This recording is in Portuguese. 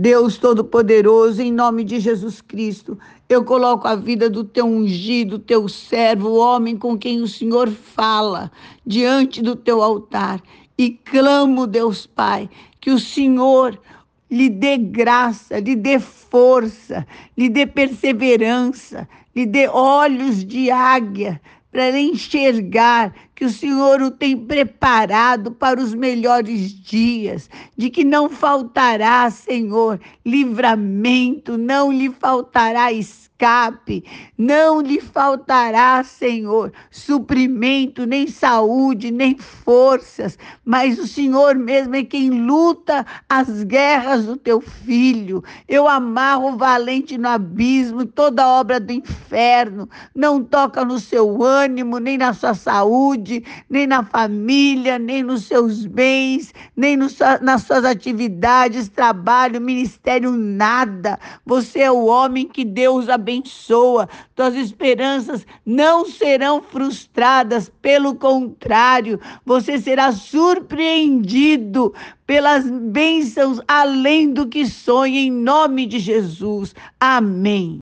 Deus Todo-Poderoso, em nome de Jesus Cristo, eu coloco a vida do teu ungido, teu servo, o homem com quem o Senhor fala, diante do teu altar e clamo, Deus Pai, que o Senhor lhe dê graça, lhe dê força, lhe dê perseverança, lhe dê olhos de águia para enxergar que o Senhor o tem preparado para os melhores dias, de que não faltará, Senhor, livramento, não lhe faltará escape, não lhe faltará, Senhor, suprimento, nem saúde, nem forças, mas o Senhor mesmo é quem luta as guerras do teu filho. Eu amarro o valente no abismo, toda obra do inferno, não toca no seu ânimo, nem na sua saúde, nem na família, nem nos seus bens, nem no, nas suas atividades, trabalho, ministério, nada. Você é o homem que Deus abençoa. Tuas esperanças não serão frustradas, pelo contrário, você será surpreendido pelas bênçãos além do que sonha, em nome de Jesus. Amém.